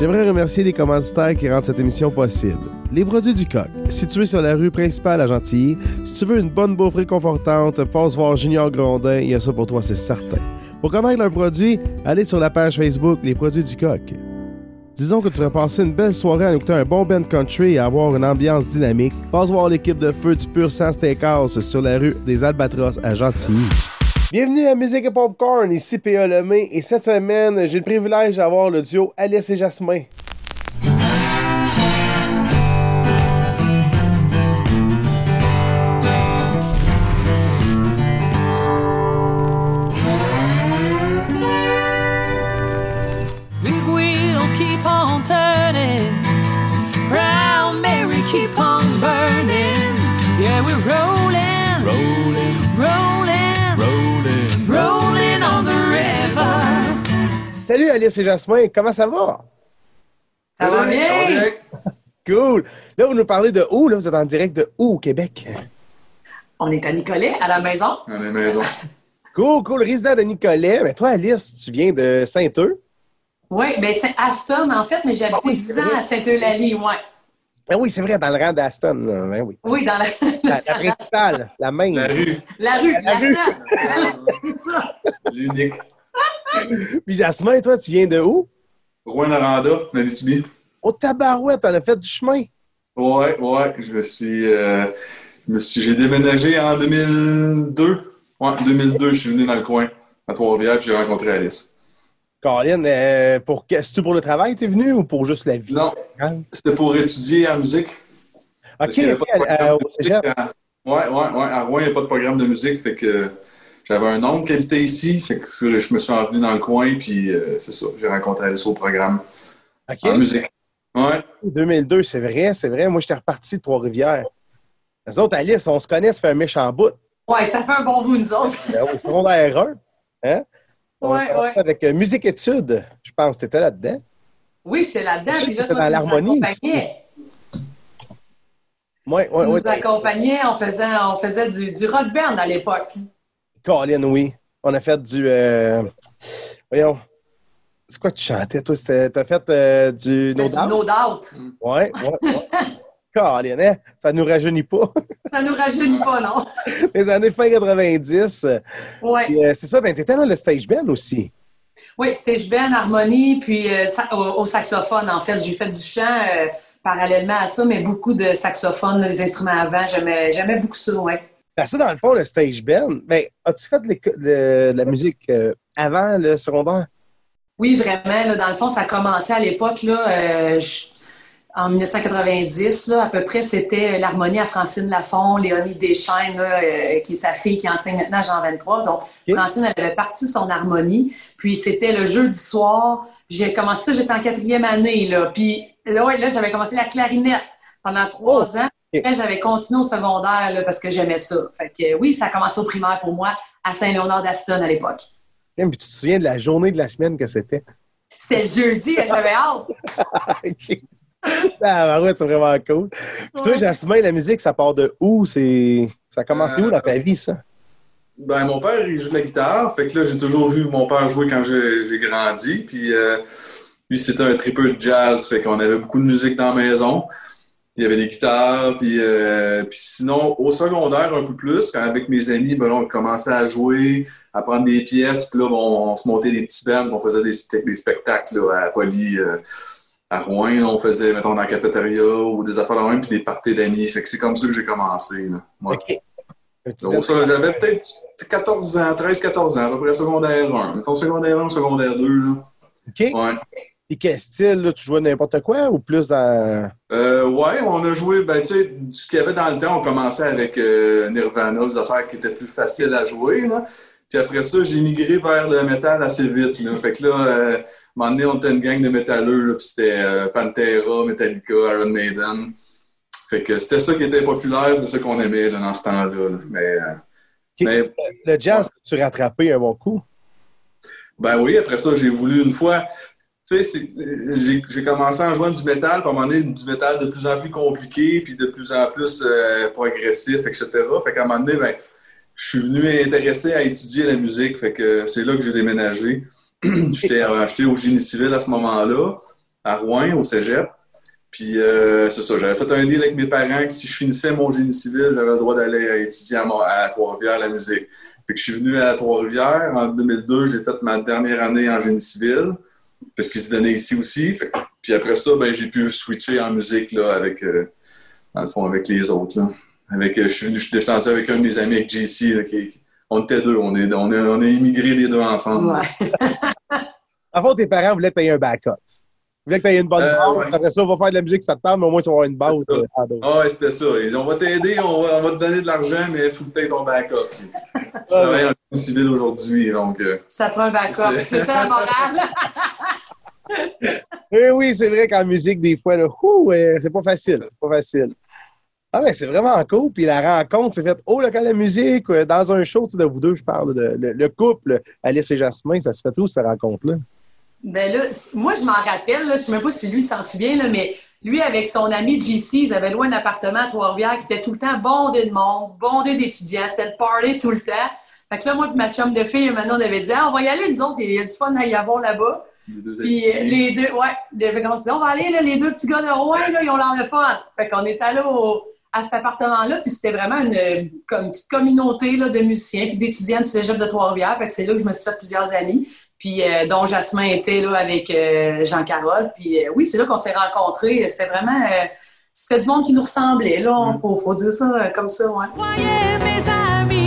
J'aimerais remercier les commanditaires qui rendent cette émission possible. Les produits du coq, situés sur la rue principale à Gentilly. Si tu veux une bonne bouffe réconfortante, passe voir Junior Grondin, il y a ça pour toi, c'est certain. Pour connaître leurs produits, allez sur la page Facebook Les produits du coq. Disons que tu vas passer une belle soirée à écouter un bon band country et avoir une ambiance dynamique. Passe voir l'équipe de feu du Pur Sang Steakhouse sur la rue des Albatros à Gentilly. Bienvenue à Musique et Popcorn, ici P.A. Lemay, et cette semaine, j'ai le privilège d'avoir le duo Alice et Jasmin. Salut Alice et Jasmin, comment ça va? Ça va bien? Cool! Là, vous nous parlez de où? Là, vous êtes en direct de où au Québec? On est à Nicolet, à la maison. À la maison. Cool, cool, résident de Nicolet. Mais toi, Alice, tu viens de Saint-Eux? Oui, bien c'est Aston, en fait, mais j'ai habité oui, 10 c'est ans à Saint-Eulalie, ouais. Ben oui, c'est vrai, dans le rang d'Aston. Ben oui. Oui, dans la, La, la principale, la main. La rue, la rue, la, rue. scène. c'est ça. l'unique. Puis Jasmin, toi, tu viens de où? Rouen-Noranda, Abitibi. Au Tabarouette, t'en as fait du chemin. Ouais, ouais. Je me suis. euh, je me suis j'ai déménagé en 2002. Ouais, 2002, je suis venu dans le coin, à Trois-Rivières, puis j'ai rencontré Alice. Caroline, euh, pour c'est-tu pour le travail t'es venu ou pour juste la vie? Non, c'était pour étudier en musique. Ok, ok, de au cégep. à- Ouais, ouais, ouais. À Rouen, il n'y a pas de programme de musique, fait que j'avais un oncle qui habitait ici, fait que je, je me suis envenu dans le coin, puis euh, c'est ça, j'ai rencontré Alice au programme Ok. en musique. Ouais. 2002, c'est vrai, c'est vrai. Moi, j'étais reparti de Trois-Rivières. Les autres, Alice, on se connaît, ça fait un méchant bout. Ouais, ça fait un bon bout, nous autres. Ben oui, secondaire 1. Hein? On Ouais, ouais. Avec euh, musique études, je pense. Tu étais là-dedans. Oui, j'étais là-dedans, puis là, toi, dans tu nous l'harmonie accompagnais. Oui, Tu oui, nous oui. accompagnais, on faisait, on faisait du, du rock band à l'époque. Colin, oui. On a fait du. euh, Voyons. C'est quoi que tu chantais, toi? T'as fait euh, du No Du Doubt? No Doubt. Ouais, ouais, ouais. Colin, hein? Ça nous rajeunit pas. Ça nous rajeunit pas, non? Les années fin 90. Ouais. Puis, euh, c'est ça, ben, t'étais dans le stage band aussi. Oui, stage band, harmonie, puis euh, au, au saxophone, en fait. J'ai fait du chant parallèlement à ça, mais beaucoup de saxophone, les instruments avant. J'aimais beaucoup ça, oui. Parce que dans le fond, le stage band, ben, as-tu fait de, la musique euh, avant le secondaire? Oui, vraiment. Là, dans le fond, ça a commencé à l'époque, là, euh, je- en 1990, là, à peu près, c'était l'harmonie à Francine Lafont, Léonie Deschaines, là, euh, qui est sa fille qui enseigne maintenant à Jean 23. Donc. Francine, elle avait parti son harmonie. Puis, c'était le jeudi soir. J'ai commencé ça, j'étais en quatrième année. Là. Puis, là, ouais, là j'avais commencé la clarinette pendant trois ans. J'avais continué au secondaire là, parce que j'aimais ça. Fait que, oui, ça a commencé au primaire pour moi à Saint-Léonard d'Aston à l'époque. Puis tu te souviens de la journée de la semaine que c'était? C'était le jeudi, j'avais hâte. OK. Ah, ouais, c'est vraiment cool. Puis toi. Jasmin, la musique, ça part de où? C'est... Ça a commencé Euh, où dans ta vie, ça? Ben, mon père, il joue de la guitare. Fait que là, j'ai toujours vu mon père jouer quand j'ai grandi. Puis, euh, lui, c'était un tripeur de jazz. Fait qu'on avait beaucoup de musique dans la maison. Il y avait des guitares. Puis, euh, puis sinon, au secondaire, un peu plus, quand avec mes amis, ben, là, on commençait à jouer, à prendre des pièces. Puis là, bon, on se montait des petits bands. On faisait des, spect- des spectacles là, à Poly, euh, à Rouen. là. on faisait, mettons, dans la cafétéria ou des affaires de même, puis des parties d'amis. Fait que c'est comme ça que j'ai commencé. Là. Donc, ça, j'avais peut-être 14 ans, 13-14 ans, à peu près secondaire 1. Mettons secondaire 1, secondaire 2. Là. OK. Ouais. Puis quel style, là, tu jouais n'importe quoi ou plus dans... Euh, ouais, on a joué, ben, tu sais, ce qu'il y avait dans le temps, on commençait avec euh, Nirvana, des affaires qui étaient plus faciles à jouer. Là. Puis après ça, j'ai migré vers le métal assez vite. Là. Fait que là, euh, à un moment donné, on était une gang de métalleux, là, puis c'était euh, Pantera, Metallica, Iron Maiden. Fait que c'était ça qui était populaire, c'est ça qu'on aimait là, dans ce temps-là. là. Mais, mais Le jazz, tu rattrapé un bon coup? Ben oui, après ça, j'ai voulu une fois. J'ai commencé en jouant du métal, puis à un moment donné, du métal de plus en plus compliqué, puis de plus en plus euh, progressif, etc. Fait qu'à un moment donné, ben, je suis venu m'intéresser à étudier la musique. Fait que c'est là que j'ai déménagé. J'étais j'étais au génie civil à ce moment-là. à Rouen, au cégep. Puis, euh, c'est ça, j'avais fait un deal avec mes parents que si je finissais mon génie civil, j'avais le droit d'aller étudier à, à Trois-Rivières la musique. Fait que je suis venu à Trois-Rivières. En 2002, j'ai fait ma dernière année en génie civil, parce qu'il se donnait ici aussi. Fait puis après ça, ben, j'ai pu switcher en musique, là, avec, euh, dans le fond, avec les autres, là. Avec, euh, je suis venu, je suis descendu avec un de mes amis, avec JC, là, qui, qui- on était deux, on est, on est, on est immigrés les deux ensemble. Ouais. En fait, tes parents voulaient payer un backup. Ils voulaient que tu aies une bonne Euh, base. ouais. Après ça, on va faire de la musique, ça te parle, mais au moins, tu vas avoir une base. Ah ouais, c'était ça. Ils on va t'aider, on va, on va te donner de l'argent, mais il faut que tu aies ton backup. Je travaille en civil aujourd'hui, donc... Ça prend un backup. C'est- C'est ça la morale. Eh oui, c'est vrai qu'en musique, des fois, c'est pas facile. C'est pas facile. Ah ouais, c'est vraiment cool. Puis la rencontre, c'est fait au local de musique, dans un show, tu sais, de vous deux, je parle, de, le, le couple, Alice et Jasmin, ça se fait où, cette rencontre-là? Ben là, moi, je m'en rappelle, je sais même pas si lui s'en souvient, là, mais lui, avec son ami JC, ils avaient loué un appartement à Trois-Rivières qui était tout le temps bondé de monde, bondé d'étudiants. C'était le party tout le temps. Fait que là, moi ma chum de fille, maintenant, on avait dit, ah, on va y aller, nous autres, il y a du fun à y avoir là-bas. Les deux Puis les deux, ouais, fait qu'on s'est dit, on va aller, là, les deux petits gars de Rouen, là, ils ont l'air le fun. Fait qu'on est allé au- à cet appartement-là, puis c'était vraiment une, comme une petite communauté là, de musiciens puis d'étudiants du cégep de Trois-Rivières. Fait que c'est là que je me suis fait plusieurs amis. Puis euh, dont Jasmin était là avec euh, Jean-Carole. Puis euh, oui, c'est là qu'on s'est rencontrés. C'était vraiment... euh, c'était du monde qui nous ressemblait, là. Faut, faut dire ça comme ça, ouais. Voyez mes amis,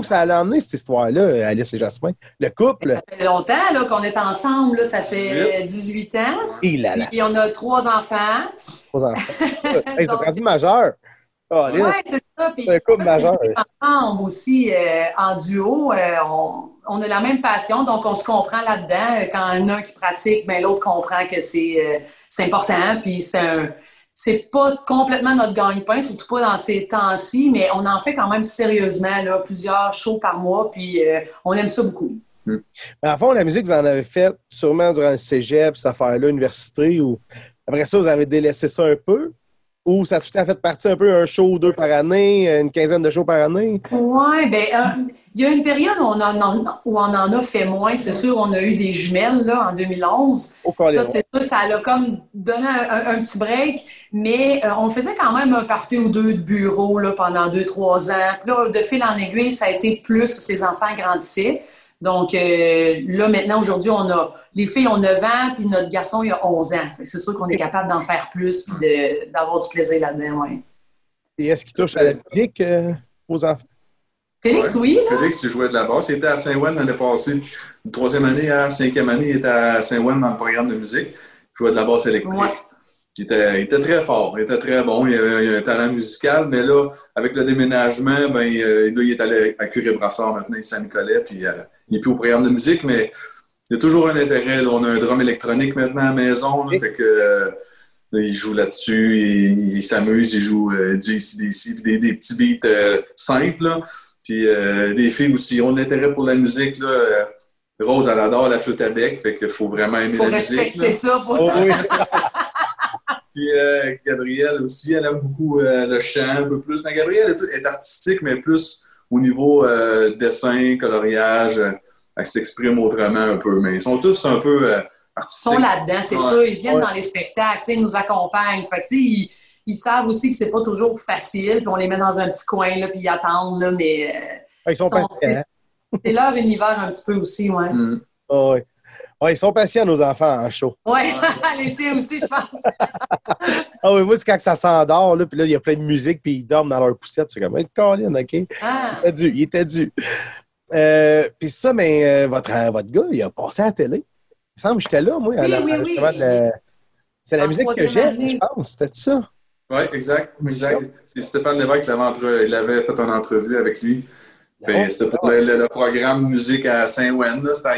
où que ça allait emmener, cette histoire-là, Alice et Jasmin? Le couple? Ça fait longtemps là, qu'on est ensemble, là. Ça fait 18 ans. Il a la Puis on a trois enfants. trois enfants. hey, c'est rendu majeur. Oh, Oui, c'est ça. Puis, C'est un couple majeur. on est ensemble aussi euh, en duo. euh, on, on a la même passion, donc on se comprend là-dedans. Euh, Quand il y en a un qui pratique, ben, l'autre comprend que c'est euh, c'est important. Puis c'est un. C'est pas complètement notre gagne-pain, surtout pas dans ces temps-ci, mais on en fait quand même sérieusement, plusieurs shows par mois, puis euh, on aime ça beaucoup. Mais en fond, la musique, vous en avez fait sûrement durant le cégep, cette affaire-là, l'université, ou après ça, vous avez délaissé ça un peu? Ou ça a tout à fait partie un peu un show ou deux par année, une quinzaine de shows par année? Oui, ben euh, il y a une période où on en a, où on en a fait moins. C'est sûr, on a eu des jumelles là, en 2011. Au collet. Ça, c'est sûr, ça a comme donné un, un- un petit break, mais euh, on faisait quand même un party ou deux de bureau là, pendant deux, trois ans. Puis là, de fil en aiguille, ça a été plus que ces enfants grandissaient. Donc euh, là, maintenant, aujourd'hui, on a les filles ont 9 ans, puis notre garçon, il a 11 ans. C'est sûr qu'on est capable d'en faire plus puis de- d'avoir du plaisir là-dedans, ouais. Et est-ce qu'il touche à la musique euh, aux enfants? Félix, Ouais. oui, là? Félix, il jouait de la basse. Il était à Saint-Ouen l'année passée. Une troisième année à cinquième année, il était à Saint-Ouen dans le programme de musique. Il jouait de la basse électrique. Ouais. Il était, il était très fort, il était très bon, il avait, il avait un talent musical, mais là, avec le déménagement, ben, euh, là, il est allé à Curé Brassard maintenant, il Saint-Nicolas, puis euh, il n'est plus au programme de musique, mais il y a toujours un intérêt. là. On a un drum électronique maintenant à la maison, là, fait que euh, il joue là-dessus, il, il s'amuse, il joue euh, du ACDC, puis des, des petits beats euh, simples, là. puis euh, des filles aussi ont de l'intérêt pour la musique. Là. Rose, elle adore la flûte à bec, fait qu'il faut vraiment aimer Il faut la musique. respecter là. ça. Pour... Oh, oui. Puis euh, Gabrielle aussi, elle aime beaucoup euh, le chant un peu plus. Mais Gabrielle est, plus- est artistique, mais plus au niveau euh, dessin, coloriage. euh, elle s'exprime autrement un peu. Mais ils sont tous un peu euh, Ils artistiques. sont là-dedans, c'est Ouais. sûr. Ils viennent Ouais. dans les spectacles, tu sais, ils nous accompagnent. Fait ils, ils savent aussi que c'est pas toujours facile, puis on les met dans un petit coin, là, puis ils attendent, là, mais euh, Ah, Ils sont Sont- patients. c'est leur univers un petit peu aussi, ouais. Mm. Ah, oui. Ouais, ils sont patients, nos enfants, en show. Ouais, les tiens aussi, je pense. Ah oui, moi, c'est quand ça s'endort, là, puis là, il y a plein de musique, puis ils dorment dans leur poussette. C'est comme, hey, Colin, OK? Il Ah, était dû, il était dû. Euh, puis ça, mais euh, votre, euh, votre gars, il a passé à la télé. Il me semble que j'étais là, moi. à Oui, la- oui, oui. la- C'est la En musique que j'aime, je pense. C'était ça? Oui, exact. exact. C'est Stéphane Lévesque qui l'avait entre- il avait fait une entrevue avec lui. Puis Oh, C'était pour le, le- le programme musique à. C'était-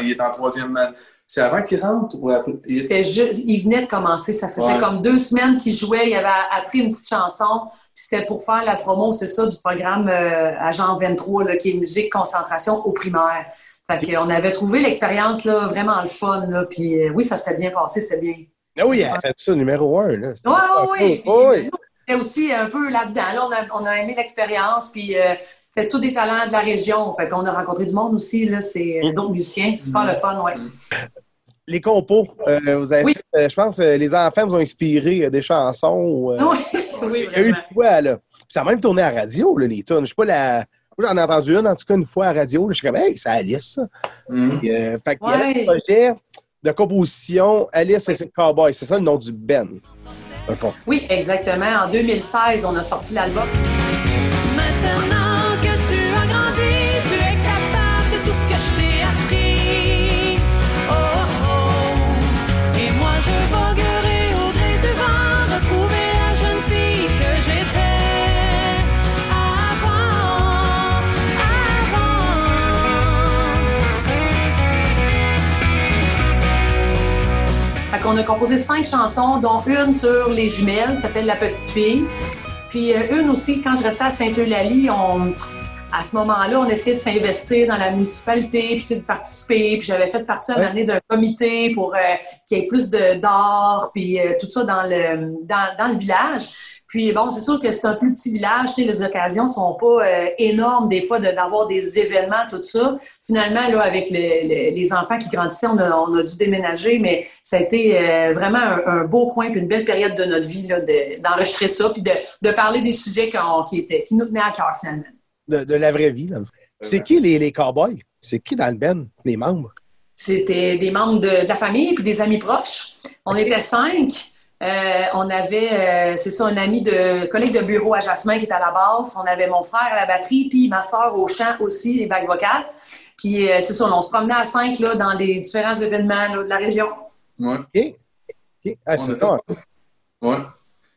Il est en troisième année. C'est avant qu'il rentre ou après? Il- c'était juste, il venait de commencer, ça faisait Ouais. comme deux semaines qu'il jouait, il avait appris une petite chanson, c'était pour faire la promo, c'est ça, du programme euh, Agent 23, là, qui est musique concentration au primaire. Fait qu'on avait trouvé l'expérience, là, vraiment le fun, là, puis euh, oui, ça s'était bien passé, c'était bien. Ah oui, a fait ça numéro un. Là. C'était Ouais, super ouais, oui. Oui. nous, était aussi un peu là-dedans. Là, on, a, on a aimé l'expérience, puis euh, c'était tous des talents de la région. Fait qu'on a rencontré du monde aussi, là, c'est euh, d'autres musiciens. C'est super le fun, ouais. Les compos, euh, vous avez Oui. fait, euh, je pense, euh, les enfants vous ont inspiré des chansons. euh, Oui, oui, Il y a eu de quoi, là. Puis ça a même tourné à la radio, là, les tunes. Je sais pas, la... Moi, j'en ai entendu une, en tout cas, une fois à la radio. là. Je suis comme, hey, c'est Alice, ça. Mhm. Euh, fait qu'il y Ouais. un projet de composition Alice et ses Cowboys. C'est ça le nom du Ben. Oui, exactement. En 2016, on a sorti l'album. Maintenant qu'on a composé cinq chansons, dont une sur les jumelles, s'appelle La Petite Fille. Puis euh, une aussi, quand je restais à Saint-Eulalie, on... à ce moment-là, on essayait de s'investir dans la municipalité, puis de participer. Puis j'avais fait partie à un Ouais. d'un comité pour euh, qu'il y ait plus d'art, puis euh, tout ça dans le, dans, dans le village. Puis bon, c'est sûr que c'est un plus petit village, tu sais, les occasions sont pas euh, énormes des fois de- d'avoir des événements, tout ça. Finalement, là, avec le- le- les enfants qui grandissaient, on a, on a dû déménager, mais ça a été euh, vraiment un, un beau coin puis une belle période de notre vie de- d'enregistrer ça puis de, de parler des sujets qui, étaient, qui nous tenaient à cœur finalement. De, de la vraie vie, dans le fond. C'est qui les, les Cowboys? C'est qui dans le Ben? Les membres? C'était des membres de, de la famille puis des amis proches. On était cinq. Euh, on avait, euh, c'est ça, un ami de collègue de bureau à Jasmin qui était à la basse. On avait mon frère à la batterie, puis ma soeur au chant aussi, les bacs vocales. Puis euh, c'est ça, on se promenait à cinq là, dans des différents événements là, de la région. Ouais. OK. Ah, On c'est a fait- Ouais.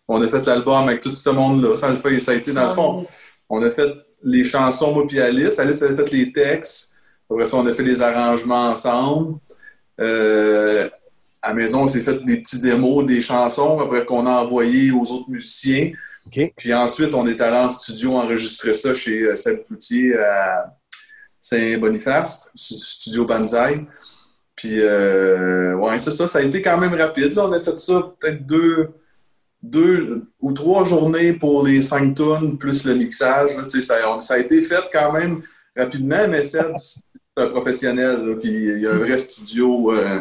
On a fait l'album avec tout ce monde-là. Ça, le fait, ça a été dans le fond. On a fait les chansons, moi puis Alice. Alice avait fait les textes. Après ça, on a fait les arrangements ensemble. Euh, à la maison, on s'est fait des petits démos, des chansons, après qu'on a envoyé aux autres musiciens. Puis ensuite, on est allé en studio enregistrer ça chez euh, Seb Cloutier à Saint-Boniface, stu- studio Banzai. Puis, euh, ouais, c'est ça. Ça a été quand même rapide. Là, on a fait ça peut-être deux, deux ou trois journées pour les cinq tonnes, plus le mixage. là. Ça, on- ça a été fait quand même rapidement, mais Seb, c'est un professionnel. là, puis il y a un vrai studio. euh,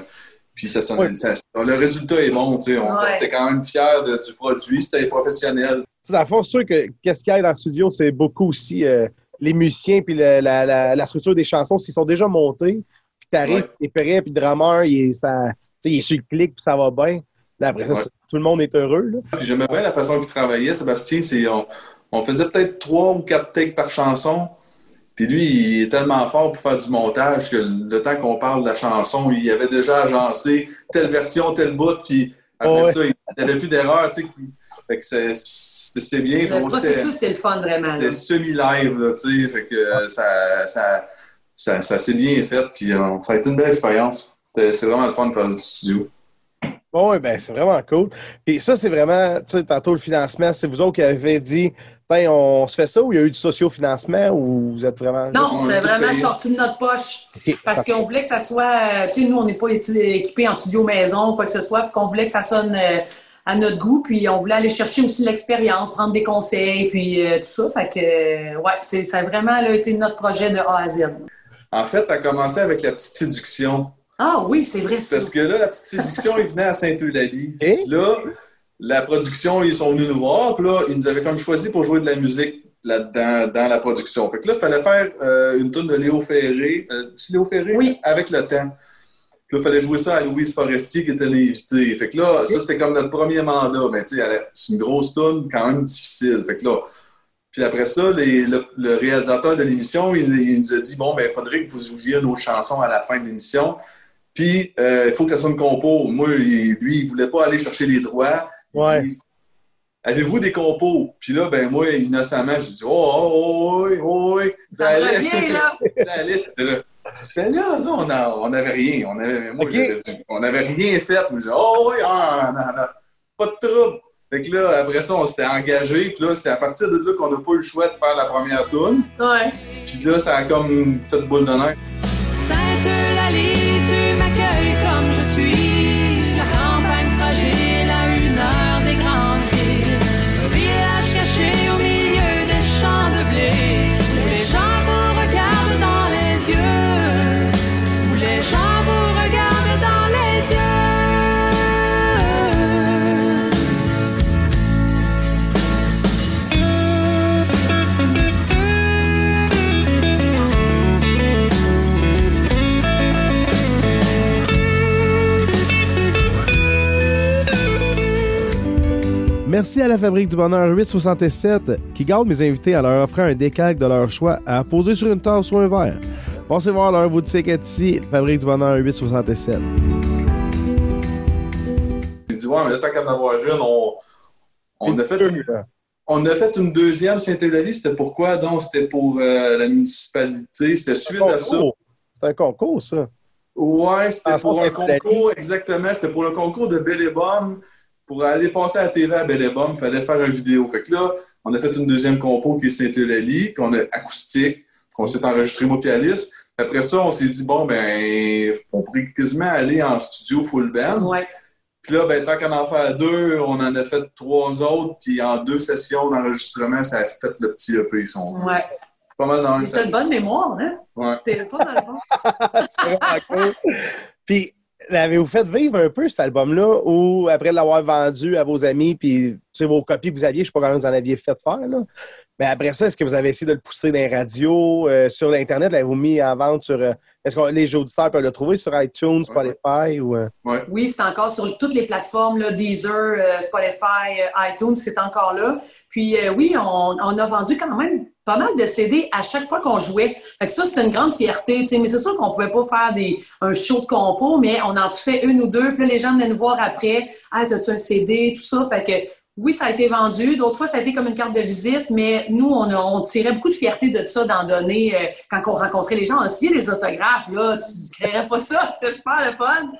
puis ça, sonne- Ouais. ça- le résultat est bon. tu sais, On Ouais. était quand même fiers de- du produit. C'était professionnel. Sais, dans le fond, c'est sûr que qu'est-ce qu'il y a dans le studio, c'est beaucoup aussi euh, les musiciens puis la, la- la- la structure des chansons. S'ils sont déjà montés, puis t'arrives, Ouais. t'es prêt, puis le drummer, il est, ça, tu sais, il est sur le clic, puis ça va bien. Là, après ça, Ouais. c'est- tout le monde est heureux. Là. Puis j'aimais bien la façon qu'il travaillait, Sébastien. C'est on, on faisait peut-être trois ou quatre takes par chanson. Puis lui, il est tellement fort pour faire du montage que le temps qu'on parle de la chanson, il avait déjà agencé telle version, tel bout, puis après Ouais. ça, il n'y avait plus d'erreur, tu sais. Fait que c'est- bien. Le c'était- processus, c'est le fun vraiment. C'était semi-live, là, tu sais. Fait que euh, ça, ça, ça, ça s'est bien fait, puis euh, ça a été une belle expérience. C'était- C'est vraiment le fun de faire du studio. Oui, ben, c'est vraiment cool. Puis ça, c'est vraiment, tu sais, tantôt le financement, c'est vous autres qui avez dit, ben, on se fait ça ou il y a eu du socio-financement ou vous êtes vraiment. Non, On c'est vraiment payé. sorti de notre poche. Parce qu'on voulait que ça soit. euh, Tu sais, nous, on n'est pas équipés en studio maison, quoi que ce soit. Puis qu'on voulait que ça sonne euh, à notre goût. Puis on voulait aller chercher aussi l'expérience, prendre des conseils, puis euh, tout ça. Fait que, euh, ouais, c'est, ça a vraiment là, été notre projet de A à Z. En fait, ça a commencé avec la petite séduction. Ah oui, c'est vrai ça. Parce que là, la petite séduction, ils venaient à Saint-Eulalie. Et? Puis Là, la production, ils sont venus nous voir. Puis là, ils nous avaient comme choisi pour jouer de la musique là-dedans, dans la production. Fait que là, il fallait faire euh, une tune de Léo Ferré. Euh, c'est Léo Ferré? Oui. Avec le temps. Puis là, il fallait jouer ça à Louise Forestier, qui était l'invité. Fait que là, ça, c'était comme notre premier mandat. Mais tu sais, c'est une grosse tune, quand même difficile. Fait que là, puis après ça, les- le, le réalisateur de l'émission, il, il nous a dit bon, ben, il faudrait que vous jouiez une autre chanson à la fin de l'émission. Puis, euh, il faut que ça soit une compo. Moi, il- lui, il voulait pas aller chercher les droits. Ouais. Avez-vous des compos? Puis là, ben moi, innocemment, je dis Oh, oh, oh, oui, oh, oui. Ça revient, là. La était là. Tu fais là, ça, on a- on n'avait rien. On avait, moi, Ok. j'avais dit, on n'avait rien fait. Moi, je dis, oh oui, ah, non, non, pas de trouble. Fait que là, après ça, on s'était engagé. Puis là, c'est à partir de là qu'on n'a pas eu le choix de faire la première tune. Ouais. Puis là, ça a comme fait boule de Merci à la Fabrique du Bonheur 867 qui garde mes invités en leur offrant un décalque de leur choix à poser sur une tasse ou un verre. Pensez voir leur boutique Etsy, Fabrique du Bonheur 867. J'ai dit, ouais, mais là, tant qu'à en avoir une, on, on, a fait une, on a fait une deuxième Saint-Eulalie. C'était pourquoi? Donc, c'était pour euh, la municipalité. C'était suite à ça. C'est un concours, ça. Ouais, c'était En pour un concours, exactement. C'était pour le concours de Belle et. Pour aller passer à la TV à Belle et Bomme, il fallait faire une vidéo. Fait que là, on a fait une deuxième compo qui est Saint-Eulalie, qu'on a acoustique, qu'on s'est enregistré moi Alice. Après ça, on s'est dit, bon, ben, on pourrait quasiment aller en studio full band. Ouais. Puis là, ben, tant qu'en en faire deux, on en a fait trois autres. Puis en deux sessions d'enregistrement, ça a fait le petit EP. Son... Ouais. Pas mal dans Mais le t'as une bonne mémoire, hein? Ouais. T'es pas mal bon. C'est vraiment cool. Puis, l'avez-vous fait vivre un peu cet album-là ou après l'avoir vendu à vos amis, puis tu sais, vos copies que vous aviez, je sais pas comment vous en aviez fait faire, là. Mais après ça, est-ce que vous avez essayé de le pousser dans les radios, euh, sur l'Internet? L'avez-vous mis en vente sur. euh, est-ce que les auditeurs peuvent le trouver sur iTunes, Spotify ou. euh? Oui, c'est encore sur toutes les plateformes, là, Deezer, euh, Spotify, euh, iTunes, c'est encore là. Puis euh, oui, on, on a vendu quand même pas mal de CD à chaque fois qu'on jouait. Fait que ça, c'était une grande fierté. Mais c'est sûr qu'on pouvait pas faire des, un show de compo, mais on en poussait une ou deux. Puis là, les gens venaient nous voir après. Ah, t'as-tu un CD, tout ça. Fait que oui, ça a été vendu. D'autres fois, ça a été comme une carte de visite, mais nous, on, a- on tirait beaucoup de fierté de ça, d'en donner euh, quand on rencontrait les gens. On signait les autographes, là. Tu ne créerais pas ça. C'était super le fun.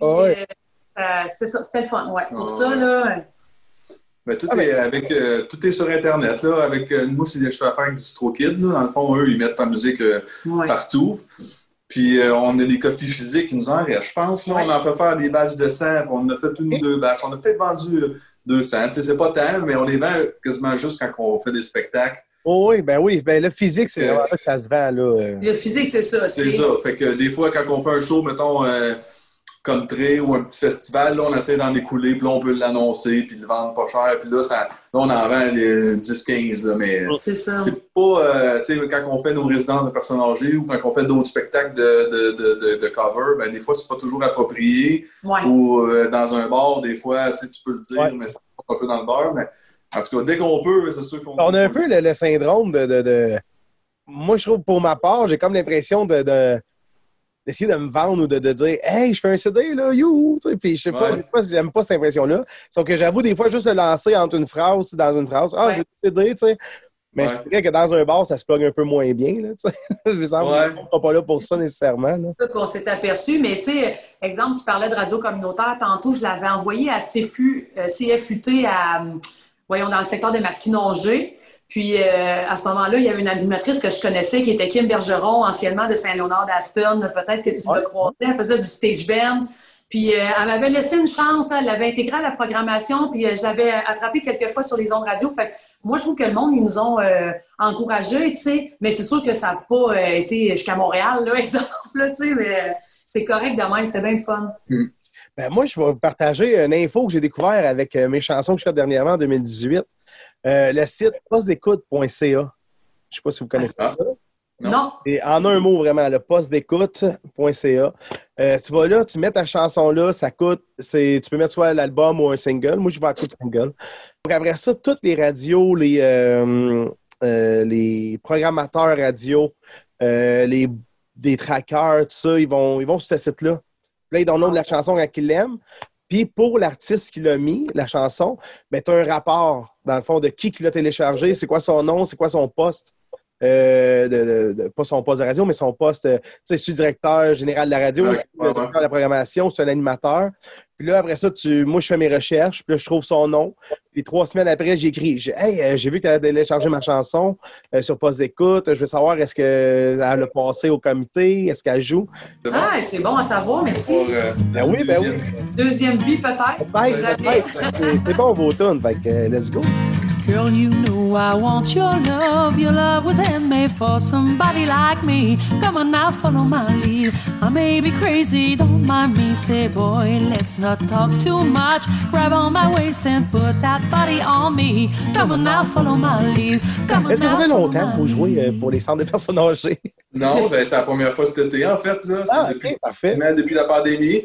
Ah ouais. euh, c'était ça, c'était le fun, ouais. Pour Ah ça, là, Ben, tout, Ah, est avec, euh, tout est sur Internet. Là, avec, euh, moi, c'est des- je fais affaire avec DistroKid. Là. Dans le fond, eux, ils mettent ta musique euh, ouais. partout. Puis euh, on a des copies physiques qui nous en restent, je pense. Là, Ouais. On en fait faire des batchs de 100, puis on en a fait une ou deux batchs. On a peut-être vendu euh, 200. Tu sais, C'est pas tant, mais on les vend quasiment juste quand on fait des spectacles. Oh oui, ben oui. Ben le physique, c'est Euh, vraiment là que ça se vend, là. euh. Le physique, c'est ça. C'est ça. Fait que des fois, quand on fait un show, mettons, euh, country ou un petit festival, là, on essaie d'en écouler, puis là, on peut l'annoncer, puis le vendre pas cher. Puis là, ça, là on en vend les 10-15, là, mais C'est ça. c'est pas, euh, tu sais, quand on fait nos résidences de personnes âgées ou quand on fait d'autres spectacles de, de, de, de, de cover, ben, des fois, c'est pas toujours approprié. Ouais. Ou euh, dans un bar, des fois, tu sais, tu peux le dire, Ouais. mais c'est un peu dans le bar. Mais en tout cas, dès qu'on peut, c'est sûr qu'on On a un peu le, le syndrome de, de- de- Moi, je trouve, pour ma part, j'ai comme l'impression de. De- d'essayer de me vendre ou de, de dire Hey, je fais un CD, là, you! Tu sais, Puis je sais pas, Ouais. j'aime pas cette impression-là. Sauf que j'avoue, des fois, juste le lancer entre une phrase, dans une phrase. Ah, Ouais. j'ai un CD, tu sais. Mais Ouais. c'est vrai que dans un bar, ça se plug un peu moins bien, là, tu sais. je veux savoir, Ouais. on pas là pour ça nécessairement. Là. ça qu'on s'est aperçu. Mais tu sais, exemple, tu parlais de radio communautaire. Tantôt, je l'avais envoyé à CFU, euh, CFUT à, euh, voyons, dans le secteur de Masquinongé. Puis euh, à ce moment-là, il y avait une animatrice que je connaissais qui était Kim Bergeron, anciennement de Saint-Léonard d'Aston. Peut-être que tu Ouais. l'as croisée. Elle faisait du stage band. Puis euh, elle m'avait laissé une chance, hein. elle l'avait intégrée à la programmation, puis euh, je l'avais attrapé quelques fois sur les ondes radio. Fait que moi, je trouve que le monde, ils nous ont encouragés, tu sais. Mais c'est sûr que ça n'a pas été jusqu'à Montréal, là, exemple, tu sais. Mais c'est correct de même, c'était bien le fun. Ben, moi, je vais vous partager une info que j'ai découvert avec mes chansons que je fais dernièrement en 2018. Euh, le site postdécoute.ca. Je ne sais pas si vous connaissez Ah. ça. Non. Non. Et en un mot, vraiment, le postdécoute.ca. Euh, tu vas là, tu mets ta chanson là, ça coûte, c'est, tu peux mettre soit l'album ou un single. Moi, je vais à coup de single. Donc, après ça, toutes les radios, les, euh, euh, les programmateurs radio, euh, les, des trackers, tout ça, ils vont, ils vont sur ce site-là. Puis Là, ils downloadent la chanson quand ils l'aiment. Puis pour l'artiste qui l'a mis, la chanson, ben, tu as un rapport, dans le fond, de qui qui l'a téléchargé, c'est quoi son nom, c'est quoi son poste. Euh, de, de- de- pas son poste de radio, mais son poste, euh, tu sais, je suis directeur général de la radio, Ouais, ouais, directeur ouais. de la programmation, c'est un animateur. Puis là, après ça, tu, moi, je fais mes recherches, puis là, je trouve son nom. Puis trois semaines après, j'écris, j'ai Hey, euh, j'ai vu que tu as téléchargé ma chanson euh, sur poste d'écoute. Je veux savoir, est-ce qu'elle a passé au comité? Est-ce qu'elle joue? C'est bon. Ah, c'est bon à savoir, merci. Pour, euh, Ben oui, ben oui. Deuxième vie, peut-être. Peut-être, peut-être. C'est- bon, vos tunes. Fait que, let's go. Girl, you know I want your love. Your love was handmade for somebody like me. Come on now, follow my lead. I may be crazy, don't mind me. Say, boy, let's not talk too much. Grab on my waist and put that body on me. Come on now, follow my lead. Come on Est-ce que ça now, fait longtemps que vous jouez pour les centres de personnes âgées? Non, ben, c'est la première fois cet été, en fait. Là. C'est Ah, depuis, ok, parfait. mais depuis la pandémie.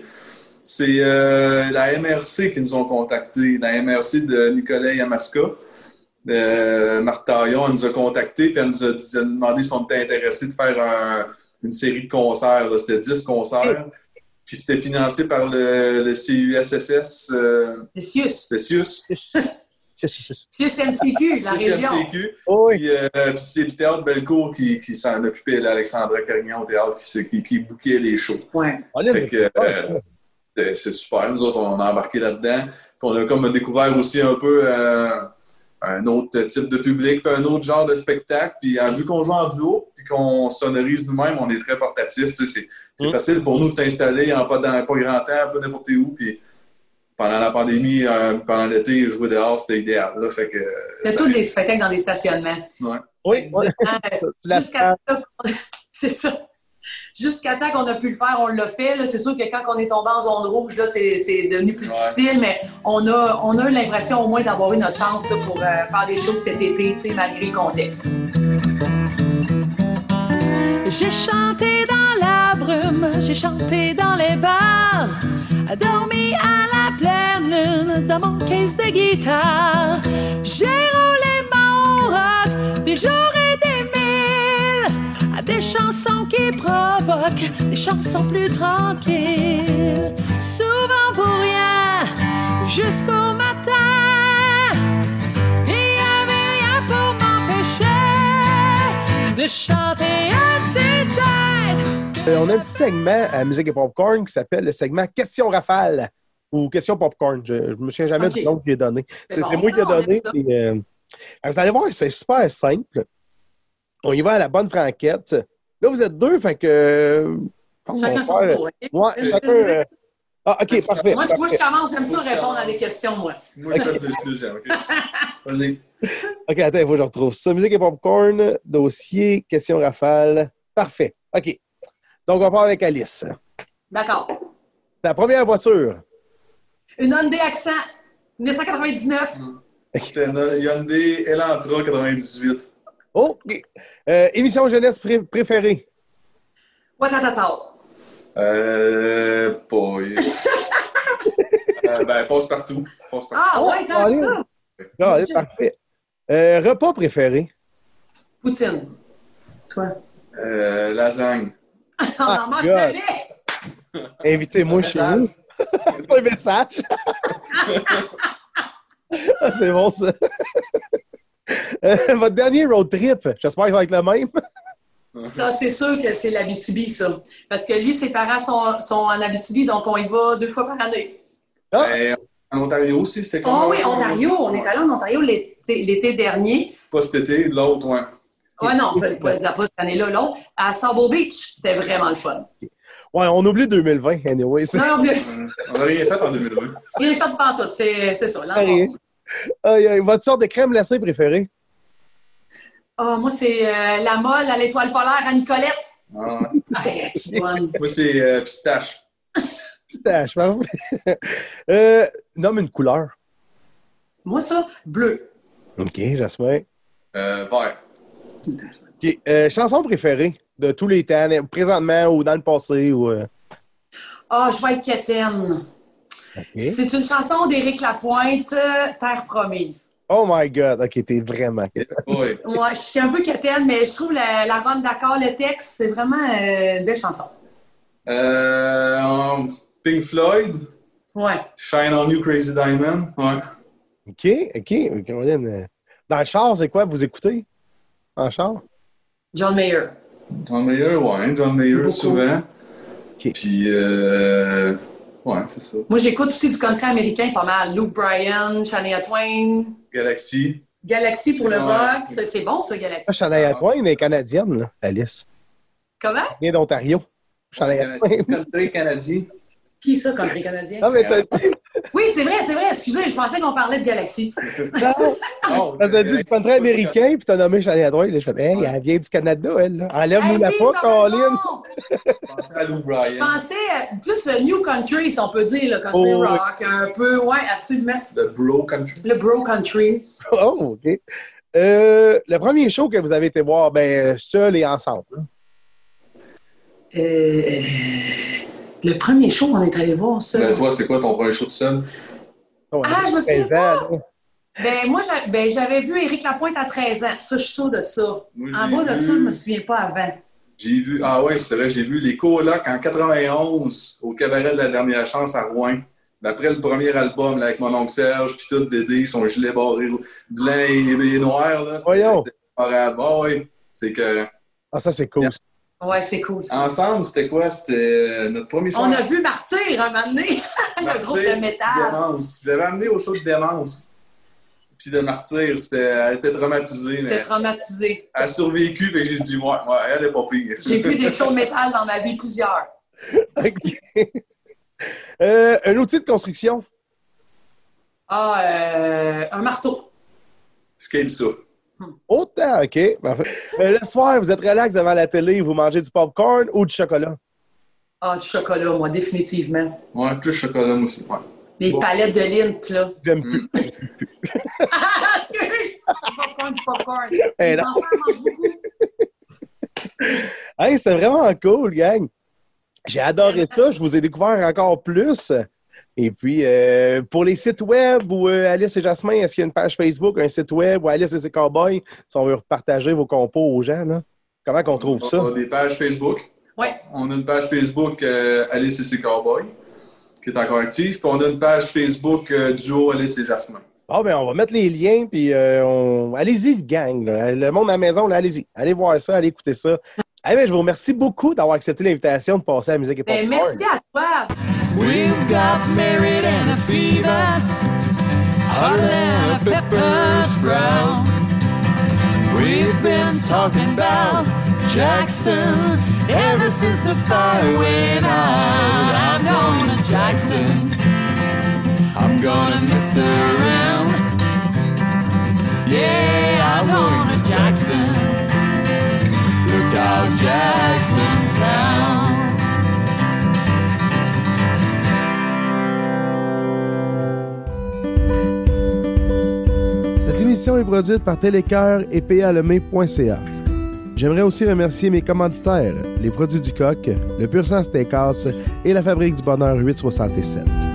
C'est euh, la MRC qui nous ont contactés, la MRC de Nicolas Yamaska. Euh, Marc Taillon, elle nous a contactés puis elle nous a, dit- elle nous a demandé si on était intéressés de faire un- une série de concerts. là. C'était 10 concerts. Puis c'était financé par le, le CUSSS, euh, C'est Sius. le CIUS. C'est- c'est- c'est- Sius MCQ, la région. Oh, oui. Puis, euh, puis c'est le théâtre Belcourt qui, qui s'en occupait, là, Alexandra Carignan au théâtre, qui, se- qui, qui bouquait les shows. Ouais. On l'a Fait dit. que, euh, c'est- c'est super. Nous autres, on a embarqué là-dedans. Puis on a comme découvert aussi un peu euh, un autre type de public, puis un autre genre de spectacle. Puis euh, vu qu'on joue en duo, puis qu'on sonorise nous-mêmes, on est très portatif. Tu sais, C'est Mm. facile pour nous de s'installer en pas, dans, pas grand temps, un peu n'importe où. Puis pendant la pandémie, euh, pendant l'été, jouer dehors, c'était idéal. Là, fait que, C'est tous des spectacles dans des stationnements. Oui, oui. Jusqu'à c'est ça. Jusqu'à temps qu'on a pu le faire, on l'a fait. C'est sûr que quand on est tombé en zone rouge, là, c'est, devenu plus Ouais. difficile, mais on a, on a eu l'impression au moins d'avoir eu notre chance là, pour euh, faire des choses cet été, malgré le contexte. J'ai chanté dans la brume, j'ai chanté dans les bars, dormi à la pleine lune dans mon case de guitare. J'ai roulé mon rock des jours et à des chansons qui provoquent des chansons plus tranquilles. Souvent pour rien, jusqu'au matin. Il y avait rien pour m'empêcher de chanter à tue-tête. Euh, on a un petit segment à Musique et Popcorn qui s'appelle le segment Question Rafale ou Question Popcorn. Je, je me souviens jamais du nom que j'ai donné. C'est bon, moi qui ai donné. euh, vous allez voir, c'est super simple. On y va à la bonne franquette. Là, vous êtes deux, fait que. euh, Chacun son tour. ok? Ouais, chacun. euh, Ah, OK, parfait. Moi, je, moi, je parfait. commence, j'aime ça répondre à des questions, moi. Moi, je fais le deuxième. OK. Vas-y. OK, attends, il faut que je retrouve ça. Musique et Popcorn, dossier, question rafale. Parfait. OK. Donc, on part avec Alice. D'accord. Ta première voiture. Une Hyundai Accent, 1999. C'était une Hyundai Elantra 98. Oh, OK. Euh, émission jeunesse pré- préférée. Watatata. Euh. Pas. euh, ben, passe partout. Passe partout. Ah, ouais, allez. ça. Ah, Monsieur. parfait. Euh, repas préféré. Poutine. Toi. Euh, lasagne. On Ah, en mange. Invitez-moi C'est chez un vous. C'est un message. Ah, c'est bon, ça. Euh, votre dernier road trip, j'espère que ça va être le même. Ça, c'est sûr que c'est l'Abitibi, ça. Parce que lui, ses parents sont, sont en Abitibi, donc on y va deux fois par année. Ah, Ben, en Ontario aussi, c'était Oh comme. oui, Ontario. On est allé en Ontario l'été l'été dernier. Pas cet été, l'autre, ouais. Ouais, non, pas, pas- pas cette année-là, l'autre. À Sabo Beach. C'était vraiment le fun. ouais, on oublie 2020, anyway. Non, Euh, On n'a rien fait en 2020. il est fait de pantoute. C'est c'est ça. l'an Aïe, votre sorte de crème glacée préférée? Ah, moi, c'est euh, la molle à l'étoile polaire à Nicolette. Ah. Ah, bonne. Moi, c'est euh, pistache. Pistache, parfait. euh, nomme une couleur. Moi, ça, bleu. OK, Jasmin. Euh, vert. OK, euh, chanson préférée de tous les temps, présentement ou dans le passé? Ou, Ah, je vais être quétaine. C'est une chanson d'Éric Lapointe, euh, Terre promise. Oh my God, OK, t'es vraiment... Oui. Moi, je suis un peu quétaine, mais je trouve la, la ronde d'accord, le texte, c'est vraiment euh, une belle chanson. Euh, Pink Floyd, Ouais. Shine on You, Crazy Diamond. Ouais. OK, OK. Caroline, euh, Dans le char, c'est quoi? Vous écoutez? En char? John Mayer. John Mayer, ouais. John Mayer, Beaucoup. souvent. OK. Puis, euh, ouais, c'est ça. Moi, j'écoute aussi du country américain pas mal. Luke Bryan, Shania Twain, Galaxy. Galaxy pour le Ouais. rock. C'est c'est bon, ça, Galaxy. Ça, Shania Twain est canadienne, là, Alice. Comment? Vient d'Ontario. Shania Twain. Country canadien. Qui ça, country canadien? Non, mais t'as dit... Oui, c'est vrai, c'est vrai. Excusez, je pensais qu'on parlait de Galaxy. Non, t'as dit du country américain, puis t'as nommé Shania Twain. Là, je fais, hey, elle vient du Canada, elle. Là. Enlève-nous Hey, la pas, Colin. Je pensais à Lou Je pensais euh, plus le New Country, si on peut dire, le country Oh, oui. rock, un peu, ouais, absolument. le Bro Country. Le bro country. Oh, OK. Euh, le premier show que vous avez été voir, ben, seul et ensemble. Euh, euh, Le premier show, on est allé voir ça. Ben, toi, c'est quoi ton premier show de scène? Ouais, Ah, je me souviens 15 ans, là. Ben, moi, ben, j'avais vu Éric Lapointe à 13 ans. Ça, je suis sûre de ça. Moi, En bas de vu- ça, je me souviens pas avant. J'ai vu, ah ouais, c'est vrai, j'ai vu les colocs en 91 au cabaret de la dernière chance à Rouen. D'après le premier album, là, avec mon oncle Serge, puis tout, Dédé, son gilet barré blanc et, et noir, là. C'était-. Ah c'est que. Ah, ça, c'est cool. Ouais, c'est cool. ça. Ensemble, c'était quoi? C'était notre premier soir. On a vu Martyr un moment donné, le groupe de métal. Démence. Je l'avais amené au show de Démence. Puis de Martyr, c'était, elle était traumatisée, mais J'étais traumatisée. elle a survécu, fait que j'ai dit, ouais, ouais, elle est pas pire. J'ai vu des shows de métal dans ma vie, plusieurs. OK. Euh, un outil de construction? Ah, euh, un marteau. Skate ça. Autant, OK. Parfait. Euh, le soir, vous êtes relax devant la télé, vous mangez du popcorn ou du chocolat? Ah, du chocolat, moi, définitivement. Ouais, plus chocolat, moi aussi. Ouais. Des Bon. palettes de lint, là. J'aime plus. Ah, excuse! Du popcorn, du popcorn. Les non. enfants mangent beaucoup. Hey, c'était vraiment cool, gang. J'ai adoré ça. Je vous ai découvert encore plus. Et puis, euh, pour les sites web ou euh, Alice et Jasmin, est-ce qu'il y a une page Facebook, un site web ou Alice et ses cowboys, si on veut partager vos compos aux gens, là? Comment qu'on trouve ça? On a des pages Facebook. Ouais. On a une page Facebook euh, Alice et ses Cowboys, qui est encore active. Puis on a une page Facebook euh, Duo Alice et Jasmin. Ah, ben, on va mettre les liens, puis euh, on... allez-y, gang. là. Le monde à la maison, là, allez-y. Allez voir ça, allez écouter ça. Eh ben, je vous remercie beaucoup d'avoir accepté l'invitation de passer à la musique et Ben, merci à toi. We've got married and a fever, hotter than a pepper sprout. We've been talking about Jackson ever since the fire went out. I'm going to Jackson. I'm gonna mess around. Yeah, I'm going to Jackson. Look out, Jackson Town. Émission est produite par Télécœur et palemé.ca. J'aimerais aussi remercier mes commanditaires, les produits du coq, le Pur Sang Steakhouse et la Fabrique du Bonheur 867.